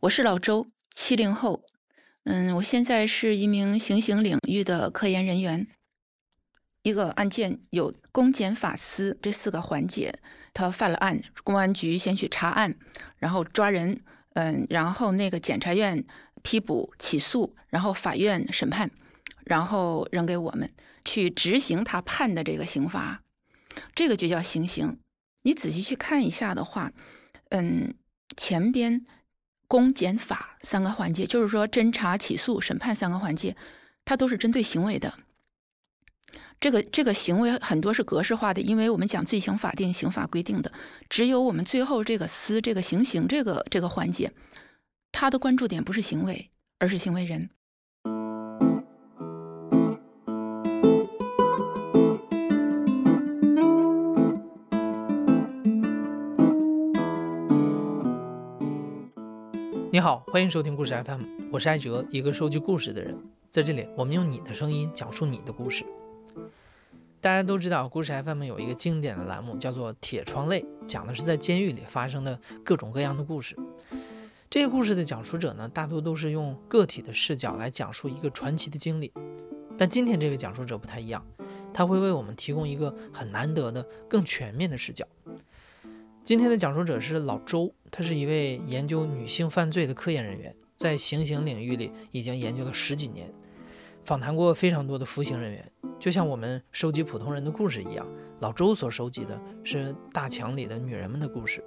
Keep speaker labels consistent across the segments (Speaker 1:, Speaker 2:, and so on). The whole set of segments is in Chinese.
Speaker 1: 我是老周，七零后。嗯，我现在是一名行刑领域的科研人员。一个案件有公检法司这四个环节，他犯了案，公安局先去查案，然后抓人，嗯，然后那个检察院批捕起诉，然后法院审判，然后扔给我们去执行他判的这个刑罚，这个就叫行刑。你仔细去看一下的话，嗯，前边。公检法三个环节，就是说侦查、起诉、审判三个环节，它都是针对行为的。这个这个行为很多是格式化的，因为我们讲罪行法定、刑法规定的，只有我们最后这个司这个行刑这个这个环节，它的关注点不是行为，而是行为人。
Speaker 2: 你好，欢迎收听故事 FM，我是艾哲，一个收集故事的人。在这里，我们用你的声音讲述你的故事。大家都知道，故事 FM 有一个经典的栏目叫做《铁窗泪》，讲的是在监狱里发生的各种各样的故事。这些故事的讲述者呢，大多都是用个体的视角来讲述一个传奇的经历。但今天这位讲述者不太一样，他会为我们提供一个很难得的、更全面的视角。今天的讲述者是老周，他是一位研究女性犯罪的科研人员，在行刑领域里已经研究了十几年，访谈过非常多的服刑人员。就像我们收集普通人的故事一样，老周所收集的是大墙里的女人们的故事。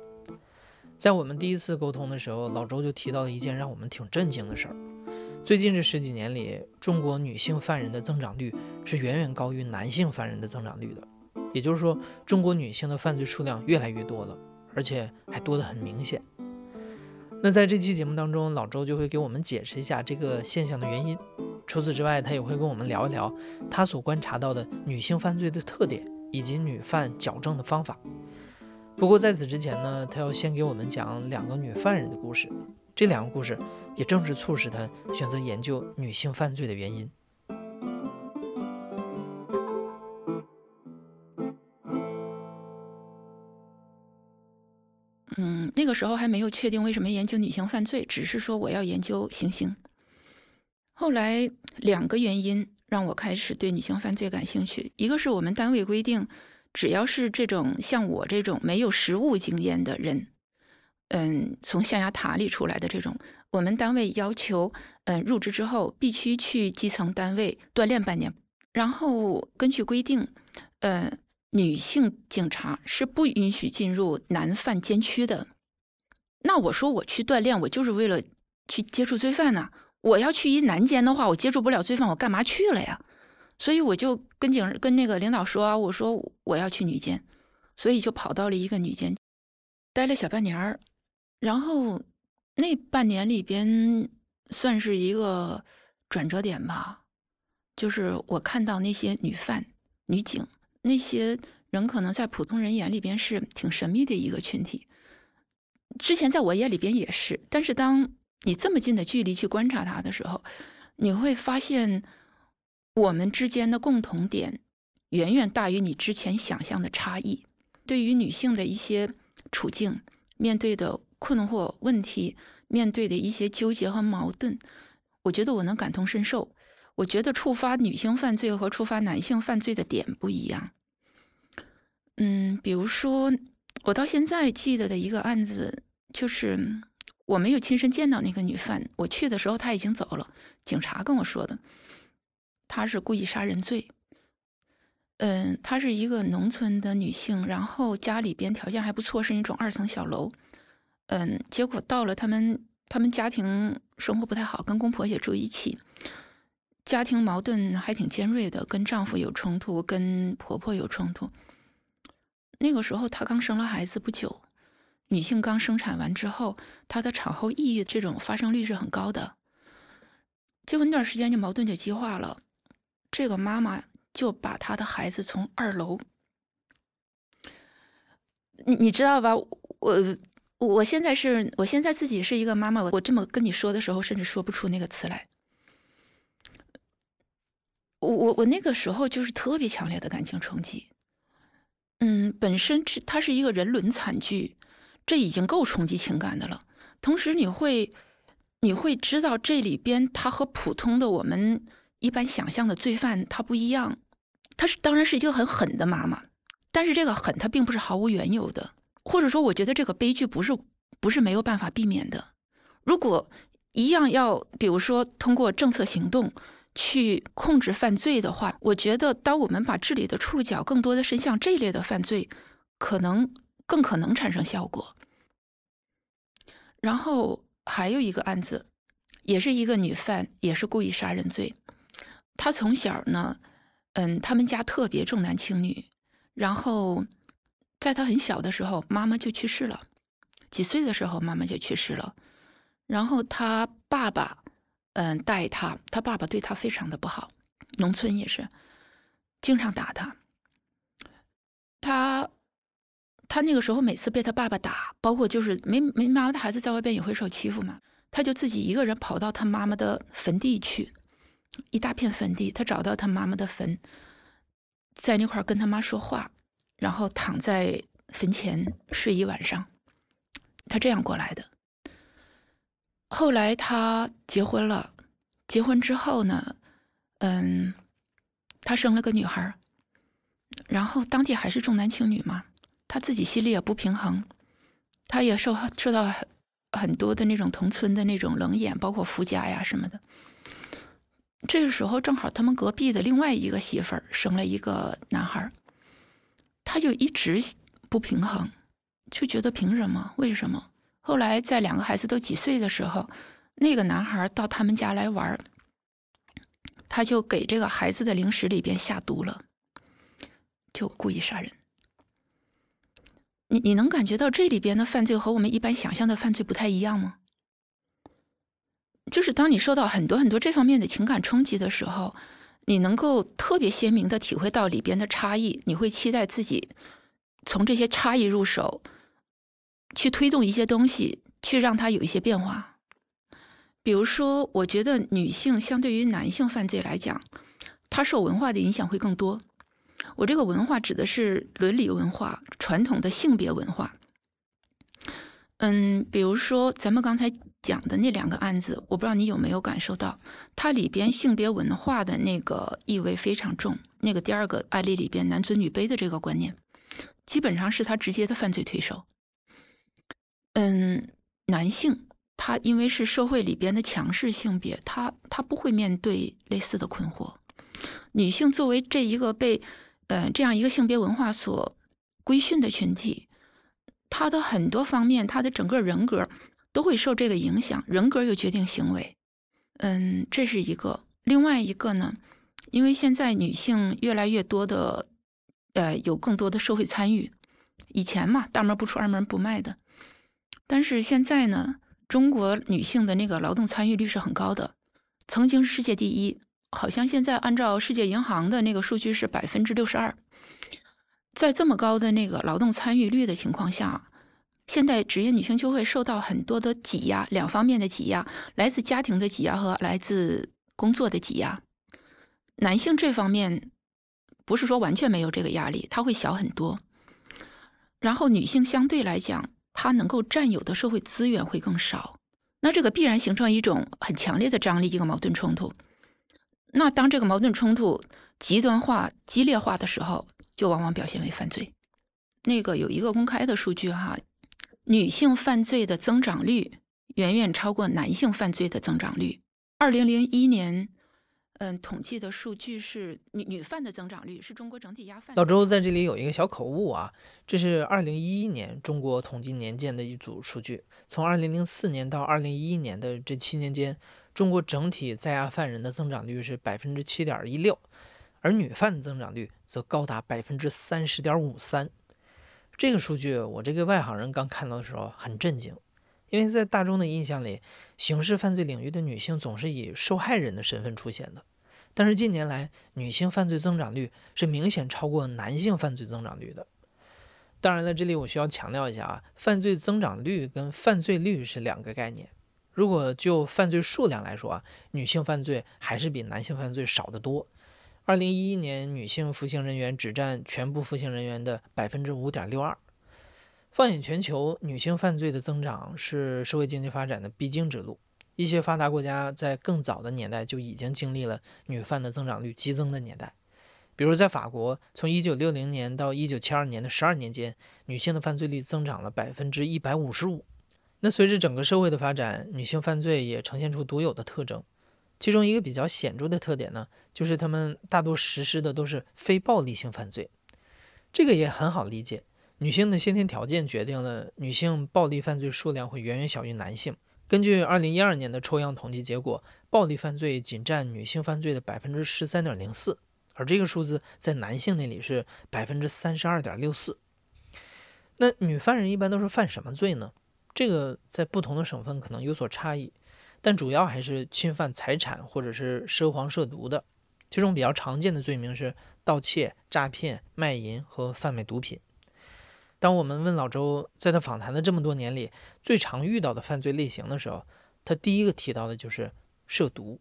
Speaker 2: 在我们第一次沟通的时候，老周就提到了一件让我们挺震惊的事儿：最近这十几年里，中国女性犯人的增长率是远远高于男性犯人的增长率的。也就是说，中国女性的犯罪数量越来越多了。而且还多得很明显。那在这期节目当中，老周就会给我们解释一下这个现象的原因。除此之外，他也会跟我们聊一聊他所观察到的女性犯罪的特点以及女犯矫正的方法。不过在此之前呢，他要先给我们讲两个女犯人的故事。这两个故事也正是促使他选择研究女性犯罪的原因。
Speaker 1: 那个时候还没有确定为什么研究女性犯罪，只是说我要研究行刑。后来两个原因让我开始对女性犯罪感兴趣，一个是我们单位规定，只要是这种像我这种没有实务经验的人，嗯，从象牙塔里出来的这种，我们单位要求，嗯，入职之后必须去基层单位锻炼半年，然后根据规定，呃。女性警察是不允许进入男犯监区的。那我说我去锻炼，我就是为了去接触罪犯呢。我要去一男监的话，我接触不了罪犯，我干嘛去了呀？所以我就跟警跟那个领导说，我说我要去女监，所以就跑到了一个女监，待了小半年儿。然后那半年里边算是一个转折点吧，就是我看到那些女犯、女警。那些人可能在普通人眼里边是挺神秘的一个群体，之前在我眼里边也是。但是当你这么近的距离去观察他的时候，你会发现我们之间的共同点远远大于你之前想象的差异。对于女性的一些处境、面对的困惑问题、面对的一些纠结和矛盾，我觉得我能感同身受。我觉得触发女性犯罪和触发男性犯罪的点不一样。嗯，比如说，我到现在记得的一个案子，就是我没有亲身见到那个女犯，我去的时候她已经走了，警察跟我说的，她是故意杀人罪。嗯，她是一个农村的女性，然后家里边条件还不错，是那种二层小楼。嗯，结果到了他们，他们家庭生活不太好，跟公婆也住一起。家庭矛盾还挺尖锐的，跟丈夫有冲突，跟婆婆有冲突。那个时候她刚生了孩子不久，女性刚生产完之后，她的产后抑郁这种发生率是很高的。结果那段时间就矛盾就激化了，这个妈妈就把她的孩子从二楼，你你知道吧？我我现在是我现在自己是一个妈妈，我我这么跟你说的时候，甚至说不出那个词来。我我我那个时候就是特别强烈的感情冲击，嗯，本身是它是一个人伦惨剧，这已经够冲击情感的了。同时你会你会知道这里边他和普通的我们一般想象的罪犯他不一样，他是当然是一个很狠的妈妈，但是这个狠他并不是毫无缘由的，或者说我觉得这个悲剧不是不是没有办法避免的。如果一样要比如说通过政策行动去控制犯罪的话，我觉得当我们把治理的触角更多的伸向这一类的犯罪，可能更可能产生效果。然后还有一个案子，也是一个女犯，也是故意杀人罪。她从小呢，嗯，他们家特别重男轻女。然后，在她很小的时候，妈妈就去世了。几岁的时候，妈妈就去世了。然后她爸爸，嗯，带她，她爸爸对她非常的不好，农村也是，经常打她。她。他那个时候每次被他爸爸打，包括就是没没妈妈的孩子在外边也会受欺负嘛，他就自己一个人跑到他妈妈的坟地去，一大片坟地，他找到他妈妈的坟，在那块跟他妈说话，然后躺在坟前睡一晚上，他这样过来的。后来他结婚了，结婚之后呢，嗯，他生了个女孩儿，然后当地还是重男轻女嘛。他自己心里也不平衡，他也受受到很很多的那种同村的那种冷眼，包括夫家呀什么的。这个时候正好他们隔壁的另外一个媳妇儿生了一个男孩，他就一直不平衡，就觉得凭什么？为什么？后来在两个孩子都几岁的时候，那个男孩到他们家来玩儿，他就给这个孩子的零食里边下毒了，就故意杀人。你你能感觉到这里边的犯罪和我们一般想象的犯罪不太一样吗？就是当你受到很多很多这方面的情感冲击的时候，你能够特别鲜明的体会到里边的差异，你会期待自己从这些差异入手，去推动一些东西，去让它有一些变化。比如说，我觉得女性相对于男性犯罪来讲，她受文化的影响会更多。我这个文化指的是伦理文化、传统的性别文化。嗯，比如说咱们刚才讲的那两个案子，我不知道你有没有感受到，它里边性别文化的那个意味非常重。那个第二个案例里边，男尊女卑的这个观念，基本上是他直接的犯罪推手。嗯，男性他因为是社会里边的强势性别，他他不会面对类似的困惑。女性作为这一个被呃，这样一个性别文化所规训的群体，他的很多方面，他的整个人格都会受这个影响，人格又决定行为。嗯，这是一个。另外一个呢，因为现在女性越来越多的，呃，有更多的社会参与。以前嘛，大门不出二门不迈的，但是现在呢，中国女性的那个劳动参与率是很高的，曾经是世界第一。好像现在按照世界银行的那个数据是百分之六十二，在这么高的那个劳动参与率的情况下，现代职业女性就会受到很多的挤压，两方面的挤压，来自家庭的挤压和来自工作的挤压。男性这方面不是说完全没有这个压力，他会小很多。然后女性相对来讲，她能够占有的社会资源会更少，那这个必然形成一种很强烈的张力，一个矛盾冲突。那当这个矛盾冲突极端化、激烈化的时候，就往往表现为犯罪。那个有一个公开的数据哈，女性犯罪的增长率远远超过男性犯罪的增长率。二零零一年，嗯，统计的数据是女女犯的增长率是中国整体压犯。
Speaker 2: 老周在这里有一个小口误啊，这是二零一一年中国统计年鉴的一组数据，从二零零四年到二零一一年的这七年间。中国整体在押犯人的增长率是百分之七点一六，而女犯的增长率则高达百分之三十点五三。这个数据，我这个外行人刚看到的时候很震惊，因为在大众的印象里，刑事犯罪领域的女性总是以受害人的身份出现的。但是近年来，女性犯罪增长率是明显超过男性犯罪增长率的。当然了，这里我需要强调一下啊，犯罪增长率跟犯罪率是两个概念。如果就犯罪数量来说啊，女性犯罪还是比男性犯罪少得多。二零一一年，女性服刑人员只占全部服刑人员的百分之五点六二。放眼全球，女性犯罪的增长是社会经济发展的必经之路。一些发达国家在更早的年代就已经经历了女犯的增长率激增的年代。比如在法国，从1960年到1972年的十二年间，女性的犯罪率增长了百分之一百五十五。那随着整个社会的发展，女性犯罪也呈现出独有的特征。其中一个比较显著的特点呢，就是她们大多实施的都是非暴力性犯罪。这个也很好理解，女性的先天条件决定了女性暴力犯罪数量会远远小于男性。根据2012年的抽样统计结果，暴力犯罪仅占女性犯罪的百分之十三点零四。而这个数字在男性那里是百分之三十二点六四。那女犯人一般都是犯什么罪呢？这个在不同的省份可能有所差异，但主要还是侵犯财产或者是涉黄涉毒的。其中比较常见的罪名是盗窃、诈骗、卖淫和贩卖毒品。当我们问老周，在他访谈的这么多年里最常遇到的犯罪类型的时候，他第一个提到的就是涉毒。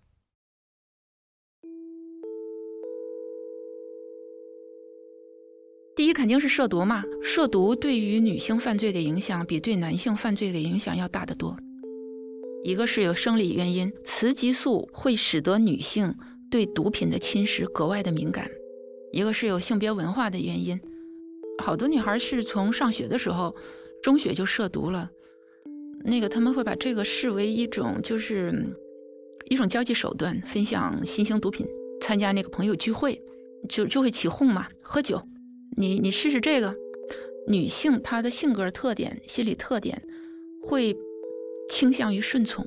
Speaker 1: 第一肯定是涉毒嘛，涉毒对于女性犯罪的影响比对男性犯罪的影响要大得多。一个是有生理原因，雌激素会使得女性对毒品的侵蚀格外的敏感；一个是有性别文化的原因，好多女孩是从上学的时候，中学就涉毒了，那个他们会把这个视为一种就是一种交际手段，分享新型毒品，参加那个朋友聚会，就就会起哄嘛，喝酒。你你试试这个，女性她的性格特点、心理特点会倾向于顺从，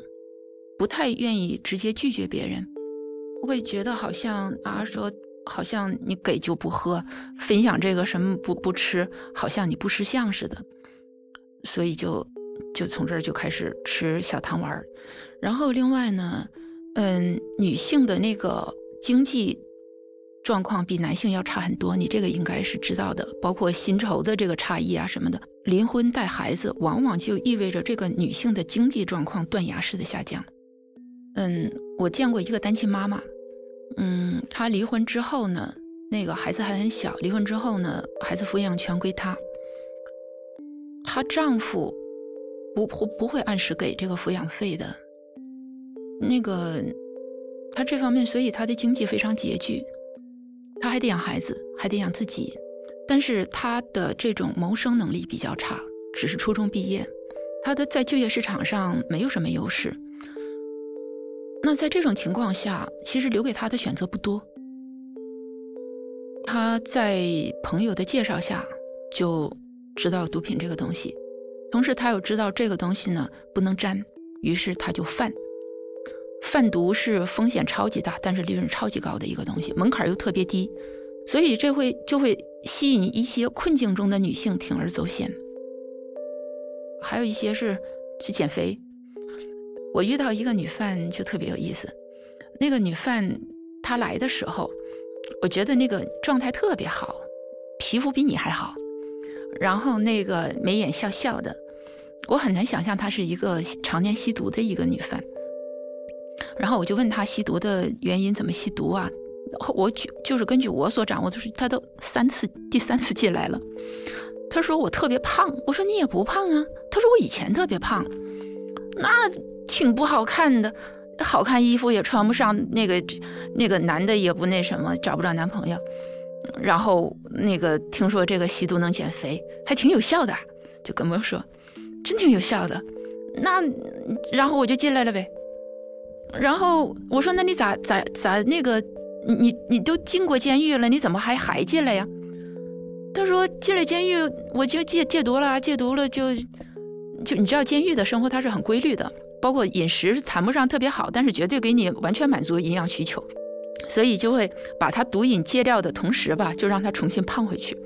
Speaker 1: 不太愿意直接拒绝别人，会觉得好像啊说好像你给就不喝，分享这个什么不不吃，好像你不识相似的，所以就就从这儿就开始吃小糖丸儿。然后另外呢，嗯，女性的那个经济。状况比男性要差很多，你这个应该是知道的，包括薪酬的这个差异啊什么的。离婚带孩子，往往就意味着这个女性的经济状况断崖式的下降。嗯，我见过一个单亲妈妈，嗯，她离婚之后呢，那个孩子还很小，离婚之后呢，孩子抚养权归她，她丈夫不不不会按时给这个抚养费的，那个她这方面，所以她的经济非常拮据。他还得养孩子，还得养自己，但是他的这种谋生能力比较差，只是初中毕业，他的在就业市场上没有什么优势。那在这种情况下，其实留给他的选择不多。他在朋友的介绍下就知道毒品这个东西，同时他又知道这个东西呢不能沾，于是他就犯。贩毒是风险超级大，但是利润超级高的一个东西，门槛又特别低，所以这会就会吸引一些困境中的女性铤而走险。还有一些是去减肥。我遇到一个女犯就特别有意思，那个女犯她来的时候，我觉得那个状态特别好，皮肤比你还好，然后那个眉眼笑笑的，我很难想象她是一个常年吸毒的一个女犯。然后我就问他吸毒的原因，怎么吸毒啊？我就就是根据我所掌握的是，他都三次第三次进来了。他说我特别胖，我说你也不胖啊。他说我以前特别胖，那挺不好看的，好看衣服也穿不上，那个那个男的也不那什么，找不着男朋友。然后那个听说这个吸毒能减肥，还挺有效的，就跟我说，真挺有效的。那然后我就进来了呗。然后我说：“那你咋咋咋那个？你你都进过监狱了，你怎么还还进来呀？”他说：“进了监狱，我就戒戒毒了，戒毒了就就你知道，监狱的生活它是很规律的，包括饮食谈不上特别好，但是绝对给你完全满足营养需求，所以就会把他毒瘾戒掉的同时吧，就让他重新胖回去。”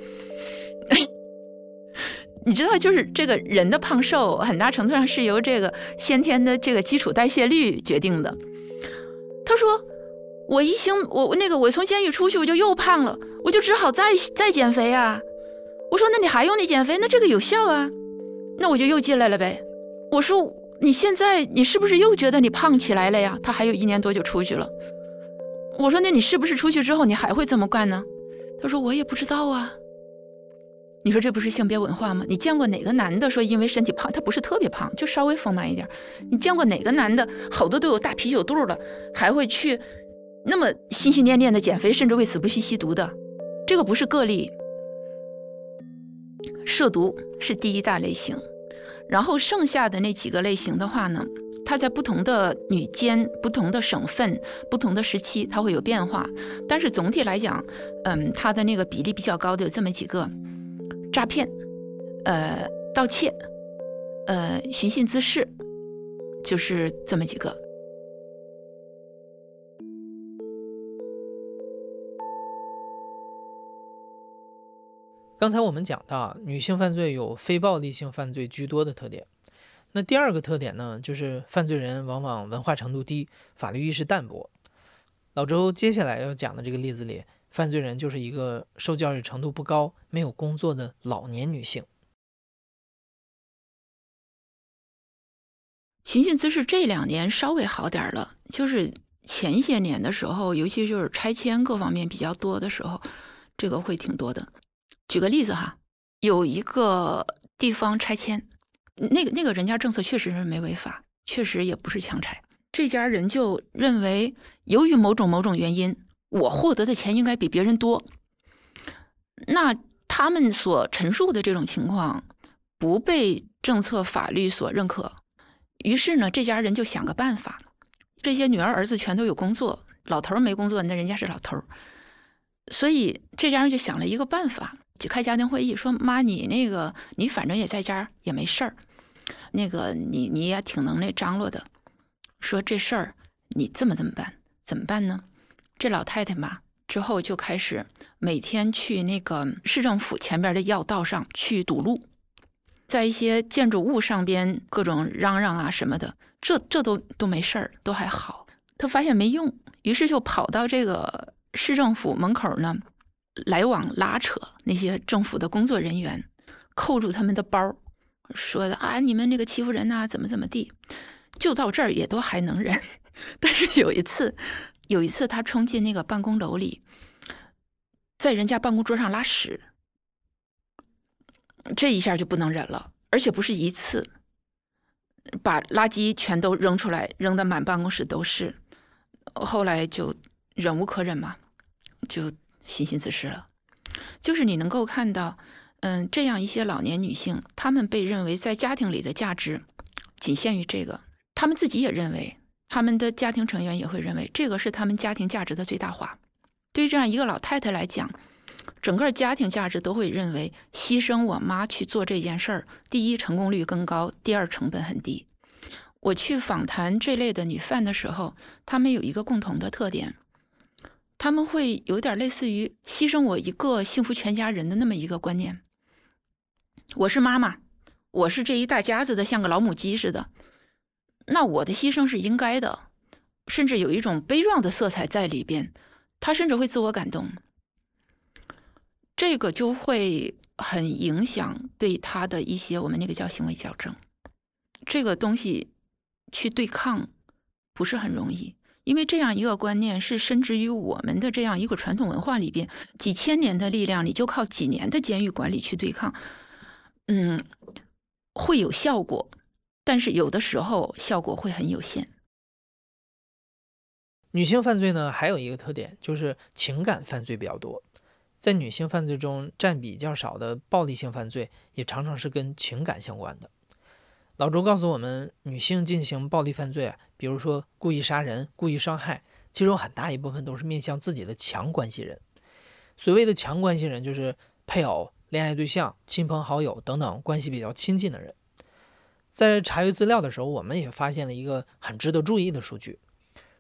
Speaker 1: 你知道，就是这个人的胖瘦，很大程度上是由这个先天的这个基础代谢率决定的。他说：“我一星，我那个我从监狱出去，我就又胖了，我就只好再再减肥啊。”我说：“那你还用你减肥？那这个有效啊？那我就又进来了呗。”我说：“你现在你是不是又觉得你胖起来了呀？”他还有一年多就出去了。我说：“那你是不是出去之后你还会这么干呢？”他说：“我也不知道啊。”你说这不是性别文化吗？你见过哪个男的说因为身体胖，他不是特别胖，就稍微丰满一点？你见过哪个男的好多都有大啤酒肚了，还会去那么心心念念的减肥，甚至为此不惜吸毒的？这个不是个例。涉毒是第一大类型，然后剩下的那几个类型的话呢，它在不同的女监、不同的省份、不同的时期，它会有变化。但是总体来讲，嗯，它的那个比例比较高的有这么几个。诈骗，呃，盗窃，呃，寻衅滋事，就是这么几个。
Speaker 2: 刚才我们讲到，女性犯罪有非暴力性犯罪居多的特点。那第二个特点呢，就是犯罪人往往文化程度低，法律意识淡薄。老周接下来要讲的这个例子里。犯罪人就是一个受教育程度不高、没有工作的老年女性。
Speaker 1: 寻衅滋事这两年稍微好点了，就是前些年的时候，尤其就是拆迁各方面比较多的时候，这个会挺多的。举个例子哈，有一个地方拆迁，那个那个人家政策确实是没违法，确实也不是强拆，这家人就认为由于某种某种原因。我获得的钱应该比别人多，那他们所陈述的这种情况不被政策法律所认可，于是呢，这家人就想个办法。这些女儿儿子全都有工作，老头儿没工作，那人家是老头儿，所以这家人就想了一个办法，就开家庭会议，说：“妈，你那个你反正也在家也没事儿，那个你你也挺能耐张罗的，说这事儿你这么这么办，怎么办呢？”这老太太嘛，之后就开始每天去那个市政府前边的要道上去堵路，在一些建筑物上边各种嚷嚷啊什么的，这这都都没事儿，都还好。他发现没用，于是就跑到这个市政府门口呢，来往拉扯那些政府的工作人员，扣住他们的包，说的啊，你们那个欺负人呐，怎么怎么地，就到这儿也都还能忍。但是有一次。有一次，他冲进那个办公楼里，在人家办公桌上拉屎，这一下就不能忍了，而且不是一次，把垃圾全都扔出来，扔的满办公室都是。后来就忍无可忍嘛，就寻衅滋事了。就是你能够看到，嗯，这样一些老年女性，她们被认为在家庭里的价值仅限于这个，她们自己也认为。他们的家庭成员也会认为这个是他们家庭价值的最大化。对于这样一个老太太来讲，整个家庭价值都会认为牺牲我妈去做这件事儿，第一成功率更高，第二成本很低。我去访谈这类的女犯的时候，她们有一个共同的特点，他们会有点类似于牺牲我一个幸福全家人的那么一个观念。我是妈妈，我是这一大家子的，像个老母鸡似的。那我的牺牲是应该的，甚至有一种悲壮的色彩在里边，他甚至会自我感动，这个就会很影响对他的一些我们那个叫行为矫正，这个东西去对抗不是很容易，因为这样一个观念是深植于我们的这样一个传统文化里边，几千年的力量，你就靠几年的监狱管理去对抗，嗯，会有效果。但是有的时候效果会很有限。
Speaker 2: 女性犯罪呢，还有一个特点就是情感犯罪比较多。在女性犯罪中占比较少的暴力性犯罪，也常常是跟情感相关的。老周告诉我们，女性进行暴力犯罪，比如说故意杀人、故意伤害，其中很大一部分都是面向自己的强关系人。所谓的强关系人，就是配偶、恋爱对象、亲朋好友等等关系比较亲近的人。在查阅资料的时候，我们也发现了一个很值得注意的数据：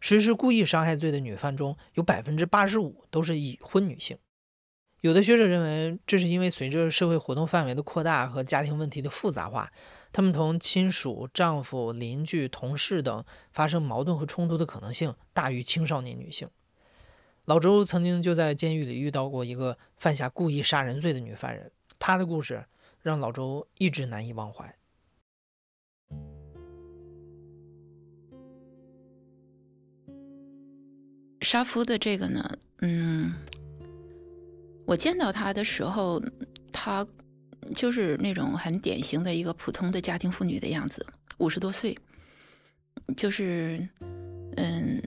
Speaker 2: 实施故意伤害罪的女犯中有百分之八十五都是已婚女性。有的学者认为，这是因为随着社会活动范围的扩大和家庭问题的复杂化，他们同亲属、丈夫、邻居、同事等发生矛盾和冲突的可能性大于青少年女性。老周曾经就在监狱里遇到过一个犯下故意杀人罪的女犯人，她的故事让老周一直难以忘怀。
Speaker 1: 杀夫的这个呢，嗯，我见到他的时候，他就是那种很典型的一个普通的家庭妇女的样子，五十多岁，就是嗯，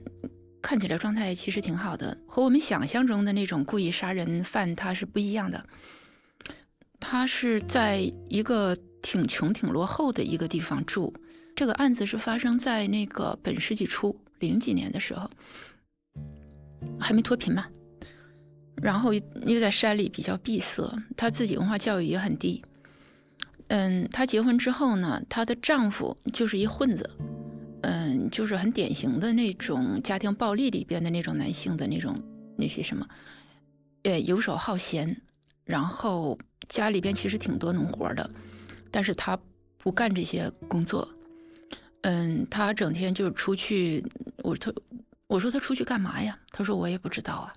Speaker 1: 看起来状态其实挺好的，和我们想象中的那种故意杀人犯他是不一样的。他是在一个挺穷、挺落后的一个地方住。这个案子是发生在那个本世纪初零几年的时候，还没脱贫嘛。然后又在山里比较闭塞，她自己文化教育也很低。嗯，她结婚之后呢，她的丈夫就是一混子，嗯，就是很典型的那种家庭暴力里边的那种男性的那种那些什么，呃，游手好闲，然后。家里边其实挺多农活的，但是他不干这些工作。嗯，他整天就是出去。我他我说他出去干嘛呀？他说我也不知道啊。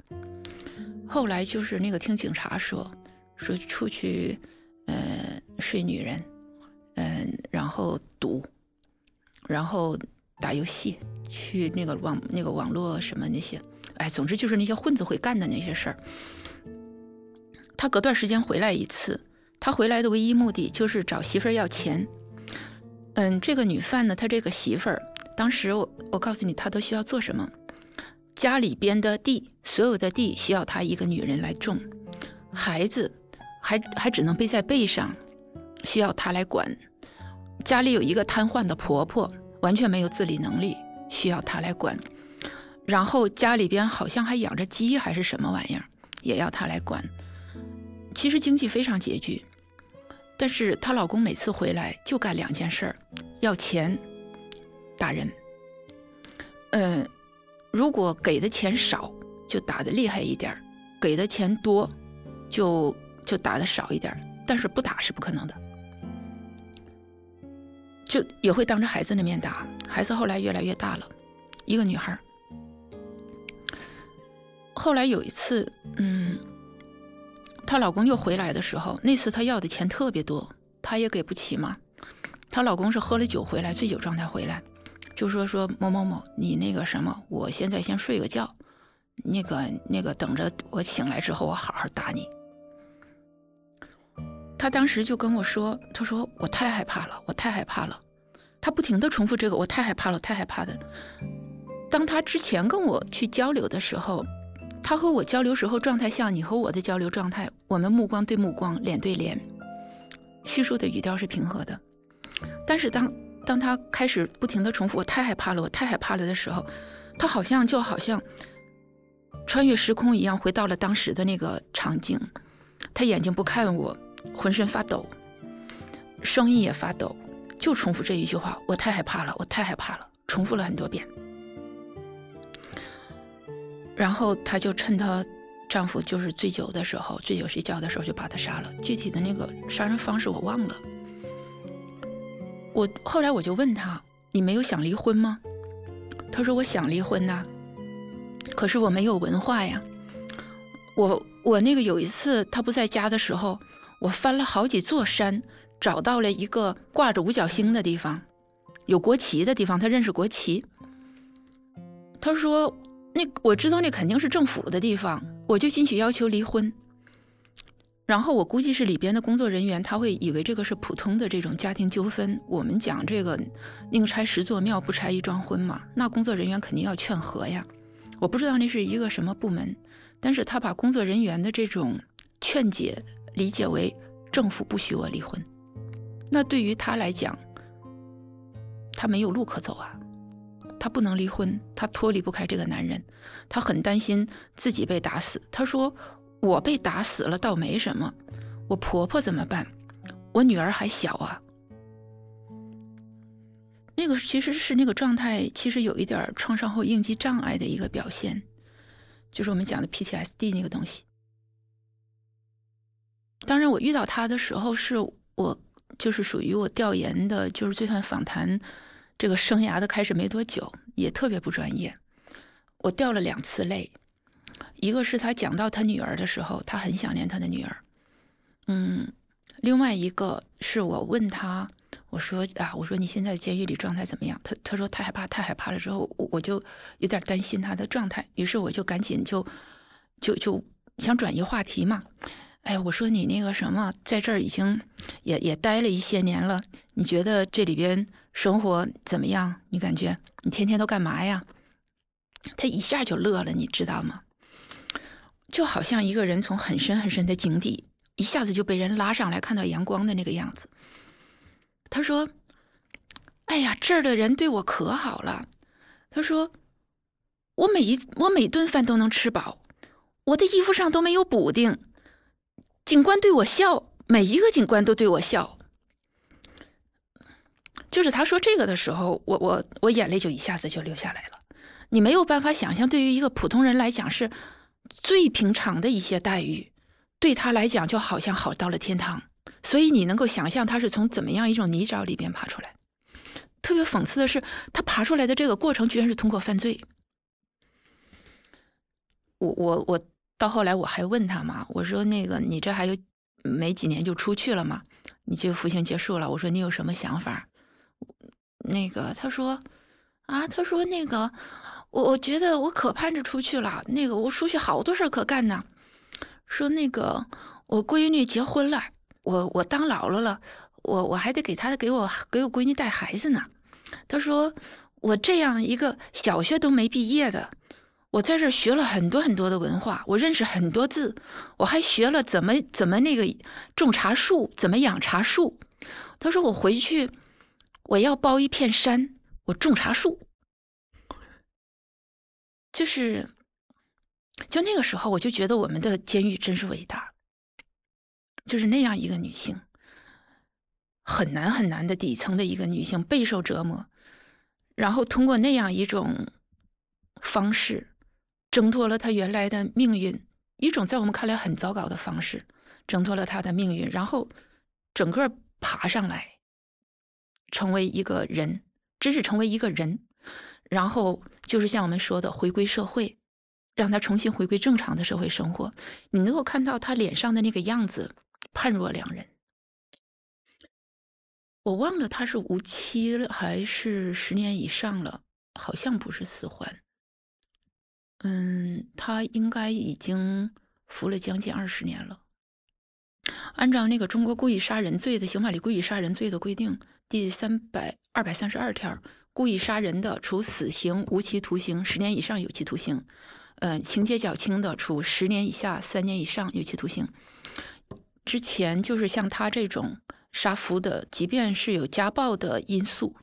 Speaker 1: 后来就是那个听警察说，说出去，呃，睡女人，嗯，然后赌，然后打游戏，去那个网那个网络什么那些，哎，总之就是那些混子会干的那些事儿。他隔段时间回来一次，他回来的唯一目的就是找媳妇儿要钱。嗯，这个女犯呢，她这个媳妇儿，当时我我告诉你，她都需要做什么？家里边的地，所有的地需要她一个女人来种，孩子还还只能背在背上，需要她来管。家里有一个瘫痪的婆婆，完全没有自理能力，需要她来管。然后家里边好像还养着鸡还是什么玩意儿，也要她来管。其实经济非常拮据，但是她老公每次回来就干两件事儿：要钱、打人。嗯，如果给的钱少，就打的厉害一点儿；给的钱多，就就打的少一点儿。但是不打是不可能的，就也会当着孩子的面打。孩子后来越来越大了，一个女孩。后来有一次，嗯。她老公又回来的时候，那次她要的钱特别多，她也给不起嘛。她老公是喝了酒回来，醉酒状态回来，就说说某某某，你那个什么，我现在先睡个觉，那个那个等着我醒来之后，我好好打你。他当时就跟我说，他说我太害怕了，我太害怕了。他不停的重复这个，我太害怕了，太害怕的。当他之前跟我去交流的时候。他和我交流时候状态像你和我的交流状态，我们目光对目光，脸对脸，叙述的语调是平和的。但是当当他开始不停的重复“我太害怕了，我太害怕了”的时候，他好像就好像穿越时空一样，回到了当时的那个场景。他眼睛不看我，浑身发抖，声音也发抖，就重复这一句话：“我太害怕了，我太害怕了”，重复了很多遍。然后她就趁她丈夫就是醉酒的时候，醉酒睡觉的时候就把他杀了。具体的那个杀人方式我忘了。我后来我就问他：“你没有想离婚吗？”他说：“我想离婚呐，可是我没有文化呀。我我那个有一次他不在家的时候，我翻了好几座山，找到了一个挂着五角星的地方，有国旗的地方。他认识国旗。他说。”那我知道那肯定是政府的地方，我就进去要求离婚。然后我估计是里边的工作人员，他会以为这个是普通的这种家庭纠纷。我们讲这个宁拆十座庙，不拆一桩婚嘛，那工作人员肯定要劝和呀。我不知道那是一个什么部门，但是他把工作人员的这种劝解理解为政府不许我离婚。那对于他来讲，他没有路可走啊。他不能离婚，他脱离不开这个男人，他很担心自己被打死。他说：“我被打死了倒没什么，我婆婆怎么办？我女儿还小啊。”那个其实是那个状态，其实有一点创伤后应激障碍的一个表现，就是我们讲的 PTSD 那个东西。当然，我遇到他的时候，是我就是属于我调研的，就是罪犯访谈。这个生涯的开始没多久，也特别不专业。我掉了两次泪，一个是他讲到他女儿的时候，他很想念他的女儿。嗯，另外一个是我问他，我说啊，我说你现在监狱里状态怎么样？他他说太害怕，太害怕了。之后我就有点担心他的状态，于是我就赶紧就就就想转移话题嘛。哎，我说你那个什么，在这儿已经也也待了一些年了，你觉得这里边生活怎么样？你感觉你天天都干嘛呀？他一下就乐了，你知道吗？就好像一个人从很深很深的井底一下子就被人拉上来，看到阳光的那个样子。他说：“哎呀，这儿的人对我可好了。”他说：“我每一我每顿饭都能吃饱，我的衣服上都没有补丁。警官对我笑，每一个警官都对我笑。”就是他说这个的时候，我我我眼泪就一下子就流下来了。你没有办法想象，对于一个普通人来讲是最平常的一些待遇，对他来讲就好像好到了天堂。所以你能够想象他是从怎么样一种泥沼里边爬出来。特别讽刺的是，他爬出来的这个过程居然是通过犯罪。我我我到后来我还问他嘛，我说那个你这还有没几年就出去了嘛？你这个服刑结束了，我说你有什么想法？那个他说啊，他说那个我我觉得我可盼着出去了，那个我出去好多事儿可干呢。说那个我闺女结婚了。我我当姥姥了，我我还得给她给我给我闺女带孩子呢。他说我这样一个小学都没毕业的，我在这儿学了很多很多的文化，我认识很多字，我还学了怎么怎么那个种茶树，怎么养茶树。他说我回去我要包一片山，我种茶树。就是就那个时候，我就觉得我们的监狱真是伟大。就是那样一个女性，很难很难的底层的一个女性，备受折磨，然后通过那样一种方式，挣脱了她原来的命运，一种在我们看来很糟糕的方式，挣脱了她的命运，然后整个爬上来，成为一个人，真是成为一个人，然后就是像我们说的回归社会，让他重新回归正常的社会生活。你能够看到他脸上的那个样子。判若两人，我忘了他是无期了还是十年以上了，好像不是死缓。嗯，他应该已经服了将近二十年了。按照那个中国故意杀人罪的刑法里故意杀人罪的规定，第三百二百三十二条，故意杀人的，处死刑、无期徒刑十年以上有期徒刑；嗯，情节较轻的，处十年以下三年以上有期徒刑。之前就是像他这种杀夫的，即便是有家暴的因素，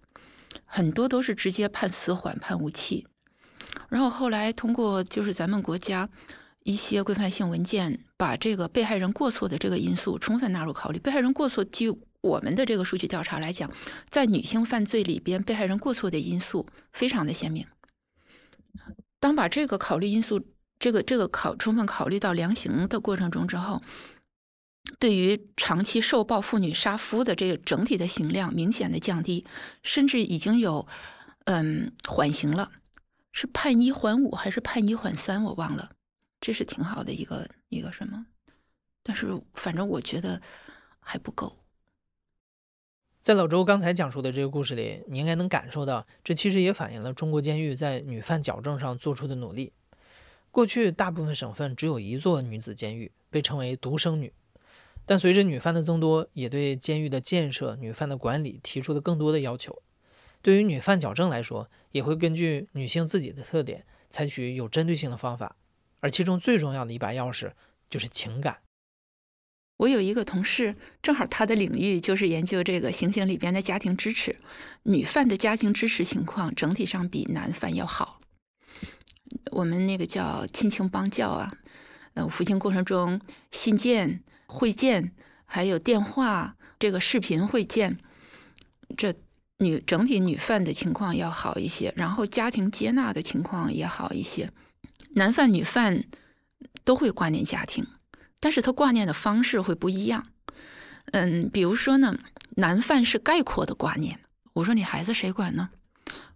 Speaker 1: 很多都是直接判死缓、判无期。然后后来通过就是咱们国家一些规范性文件，把这个被害人过错的这个因素充分纳入考虑。被害人过错，就我们的这个数据调查来讲，在女性犯罪里边，被害人过错的因素非常的鲜明。当把这个考虑因素，这个这个考充分考虑到量刑的过程中之后。对于长期受暴妇女杀夫的这个整体的刑量明显的降低，甚至已经有嗯缓刑了，是判一缓五还是判一缓三？我忘了，这是挺好的一个一个什么？但是反正我觉得还不够。
Speaker 2: 在老周刚才讲述的这个故事里，你应该能感受到，这其实也反映了中国监狱在女犯矫正上做出的努力。过去大部分省份只有一座女子监狱，被称为独生女。但随着女犯的增多，也对监狱的建设、女犯的管理提出了更多的要求。对于女犯矫正来说，也会根据女性自己的特点，采取有针对性的方法。而其中最重要的一把钥匙就是情感。
Speaker 1: 我有一个同事，正好他的领域就是研究这个刑刑里边的家庭支持。女犯的家庭支持情况整体上比男犯要好。我们那个叫亲情帮教啊，呃，服刑过程中信件。会见，还有电话，这个视频会见，这女整体女犯的情况要好一些，然后家庭接纳的情况也好一些。男犯女犯都会挂念家庭，但是他挂念的方式会不一样。嗯，比如说呢，男犯是概括的挂念，我说你孩子谁管呢？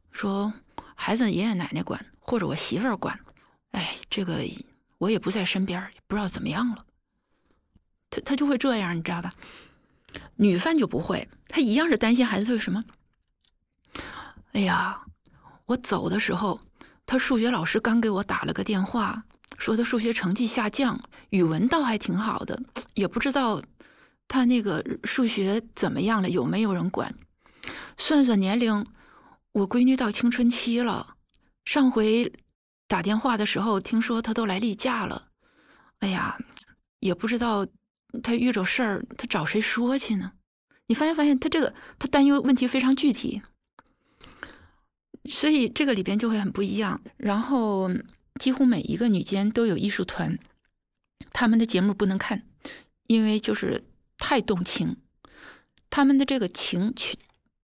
Speaker 1: 说孩子爷爷奶奶管，或者我媳妇儿管。哎，这个我也不在身边，不知道怎么样了。他他就会这样，你知道吧？女犯就不会，她一样是担心孩子。为什么？哎呀，我走的时候，他数学老师刚给我打了个电话，说他数学成绩下降，语文倒还挺好的，也不知道他那个数学怎么样了，有没有人管？算算年龄，我闺女到青春期了。上回打电话的时候，听说她都来例假了。哎呀，也不知道她遇着事儿，她找谁说去呢？你发现发现，她这个她担忧问题非常具体，所以这个里边就会很不一样。然后。几乎每一个女监都有艺术团，他们的节目不能看，因为就是太动情。他们的这个情曲，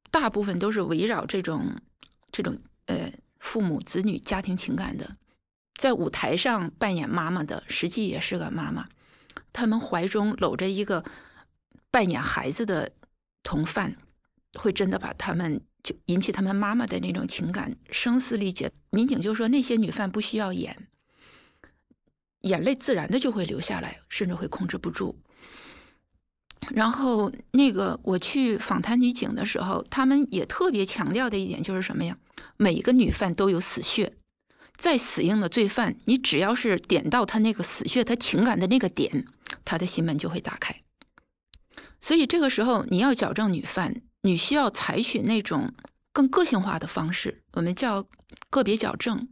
Speaker 1: 大部分都是围绕这种这种呃父母子女家庭情感的。在舞台上扮演妈妈的，实际也是个妈妈。他们怀中搂着一个扮演孩子的同犯，会真的把他们。就引起他们妈妈的那种情感声嘶力竭。民警就说那些女犯不需要演，眼泪自然的就会流下来，甚至会控制不住。然后那个我去访谈女警的时候，他们也特别强调的一点就是什么呀？每一个女犯都有死穴，再死硬的罪犯，你只要是点到他那个死穴，他情感的那个点，他的心门就会打开。所以这个时候你要矫正女犯。你需要采取那种更个性化的方式，我们叫个别矫正。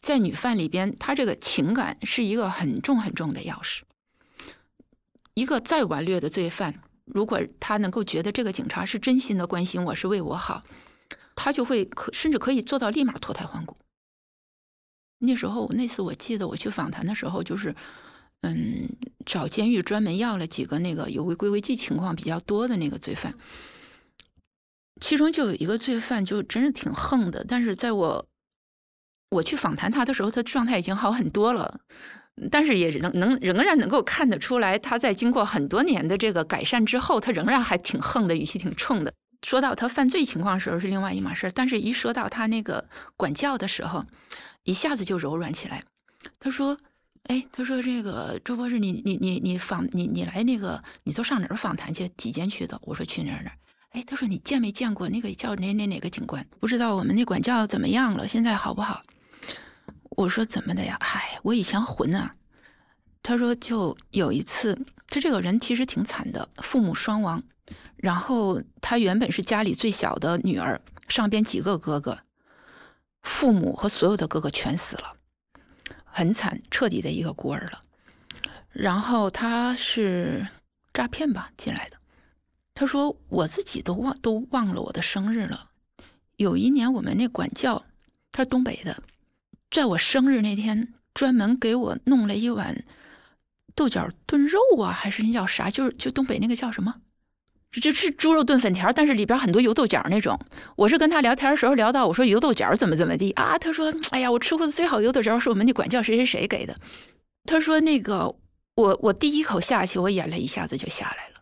Speaker 1: 在女犯里边，她这个情感是一个很重很重的钥匙。一个再顽劣的罪犯，如果他能够觉得这个警察是真心的关心我，是为我好，他就会可甚至可以做到立马脱胎换骨。那时候，那次我记得我去访谈的时候，就是嗯，找监狱专门要了几个那个有违规违纪情况比较多的那个罪犯。其中就有一个罪犯，就真是挺横的。但是在我我去访谈他的时候，他状态已经好很多了。但是也能能仍然能够看得出来，他在经过很多年的这个改善之后，他仍然还挺横的，语气挺冲的。说到他犯罪情况的时候是另外一码事但是一说到他那个管教的时候，一下子就柔软起来。他说：“哎，他说这个周博士，你你你你访你你来那个，你都上哪儿访谈去？几间去的？”我说：“去哪儿哪儿。”哎，他说你见没见过那个叫哪哪哪个警官？不知道我们那管教怎么样了？现在好不好？我说怎么的呀？嗨，我以前混啊。他说就有一次，他这个人其实挺惨的，父母双亡，然后他原本是家里最小的女儿，上边几个哥哥，父母和所有的哥哥全死了，很惨，彻底的一个孤儿了。然后他是诈骗吧进来的。他说：“我自己都忘都忘了我的生日了。有一年我们那管教，他是东北的，在我生日那天专门给我弄了一碗豆角炖肉啊，还是那叫啥？就是就东北那个叫什么？就是猪肉炖粉条，但是里边很多油豆角那种。我是跟他聊天的时候聊到，我说油豆角怎么怎么地啊？他说：哎呀，我吃过的最好油豆角是我们那管教谁谁谁给的。他说那个我我第一口下去，我眼泪一下子就下来了。”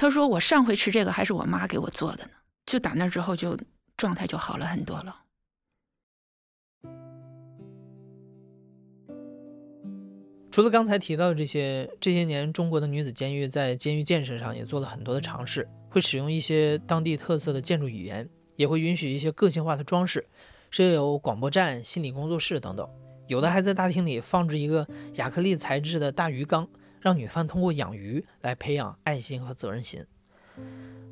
Speaker 1: 他说：“我上回吃这个还是我妈给我做的呢，就打那之后就状态就好了很多了。”
Speaker 2: 除了刚才提到的这些，这些年中国的女子监狱在监狱建设上也做了很多的尝试，会使用一些当地特色的建筑语言，也会允许一些个性化的装饰，设有广播站、心理工作室等等，有的还在大厅里放置一个亚克力材质的大鱼缸。让女犯通过养鱼来培养爱心和责任心。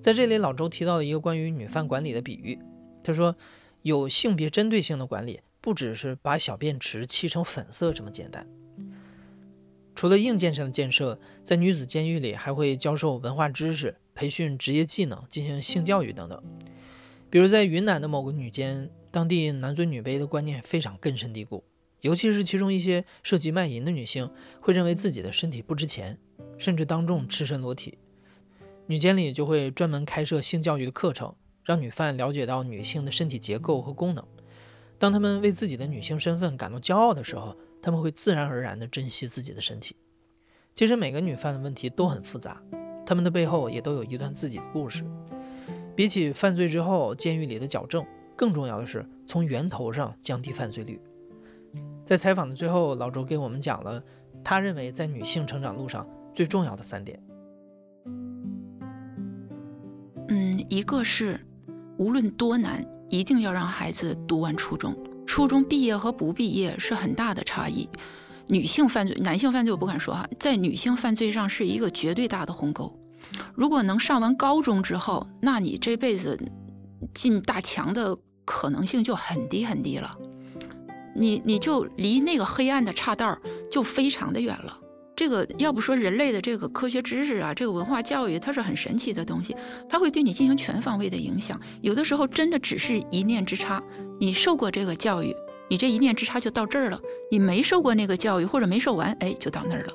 Speaker 2: 在这里，老周提到了一个关于女犯管理的比喻。他说，有性别针对性的管理，不只是把小便池漆成粉色这么简单。除了硬件上的建设，在女子监狱里还会教授文化知识、培训职业技能、进行性教育等等。比如在云南的某个女监，当地男尊女卑的观念非常根深蒂固。尤其是其中一些涉及卖淫的女性，会认为自己的身体不值钱，甚至当众赤身裸体。女监里就会专门开设性教育的课程，让女犯了解到女性的身体结构和功能。当她们为自己的女性身份感到骄傲的时候，她们会自然而然地珍惜自己的身体。其实每个女犯的问题都很复杂，她们的背后也都有一段自己的故事。比起犯罪之后监狱里的矫正，更重要的是从源头上降低犯罪率。在采访的最后，老周给我们讲了他认为在女性成长路上最重要的三点。
Speaker 1: 嗯，一个是无论多难，一定要让孩子读完初中。初中毕业和不毕业是很大的差异。女性犯罪、男性犯罪我不敢说哈，在女性犯罪上是一个绝对大的鸿沟。如果能上完高中之后，那你这辈子进大强的可能性就很低很低了。你你就离那个黑暗的岔道就非常的远了。这个要不说人类的这个科学知识啊，这个文化教育，它是很神奇的东西，它会对你进行全方位的影响。有的时候真的只是一念之差，你受过这个教育，你这一念之差就到这儿了；你没受过那个教育或者没受完，哎，就到那儿了。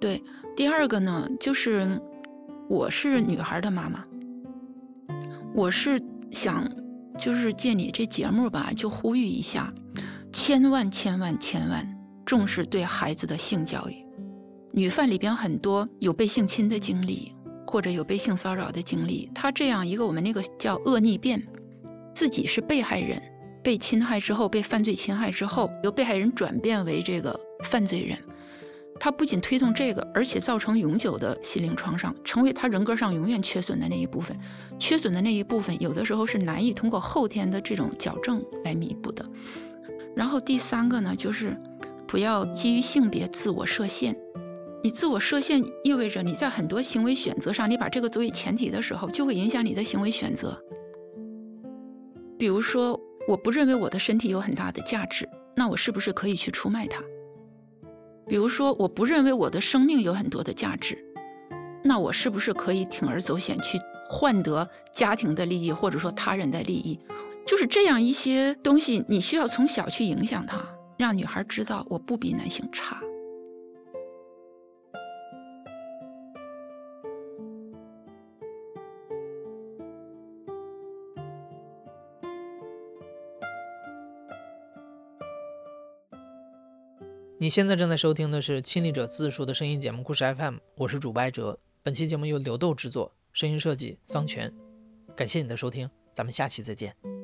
Speaker 1: 对，第二个呢，就是我是女孩的妈妈，我是想就是借你这节目吧，就呼吁一下，千万千万千万重视对孩子的性教育。女犯里边很多有被性侵的经历，或者有被性骚扰的经历。她这样一个我们那个叫恶逆变，自己是被害人，被侵害之后被犯罪侵害之后，由被害人转变为这个犯罪人。她不仅推动这个，而且造成永久的心灵创伤，成为她人格上永远缺损的那一部分。缺损的那一部分，有的时候是难以通过后天的这种矫正来弥补的。然后第三个呢，就是不要基于性别自我设限。你自我设限意味着你在很多行为选择上，你把这个作为前提的时候，就会影响你的行为选择。比如说，我不认为我的身体有很大的价值，那我是不是可以去出卖它？比如说，我不认为我的生命有很多的价值，那我是不是可以铤而走险去换得家庭的利益，或者说他人的利益？就是这样一些东西，你需要从小去影响他，让女孩知道我不比男性差。
Speaker 2: 你现在正在收听的是亲历者自述的声音节目故事 FM，我是主播艾哲。本期节目由刘豆制作，声音设计桑泉。感谢你的收听，咱们下期再见。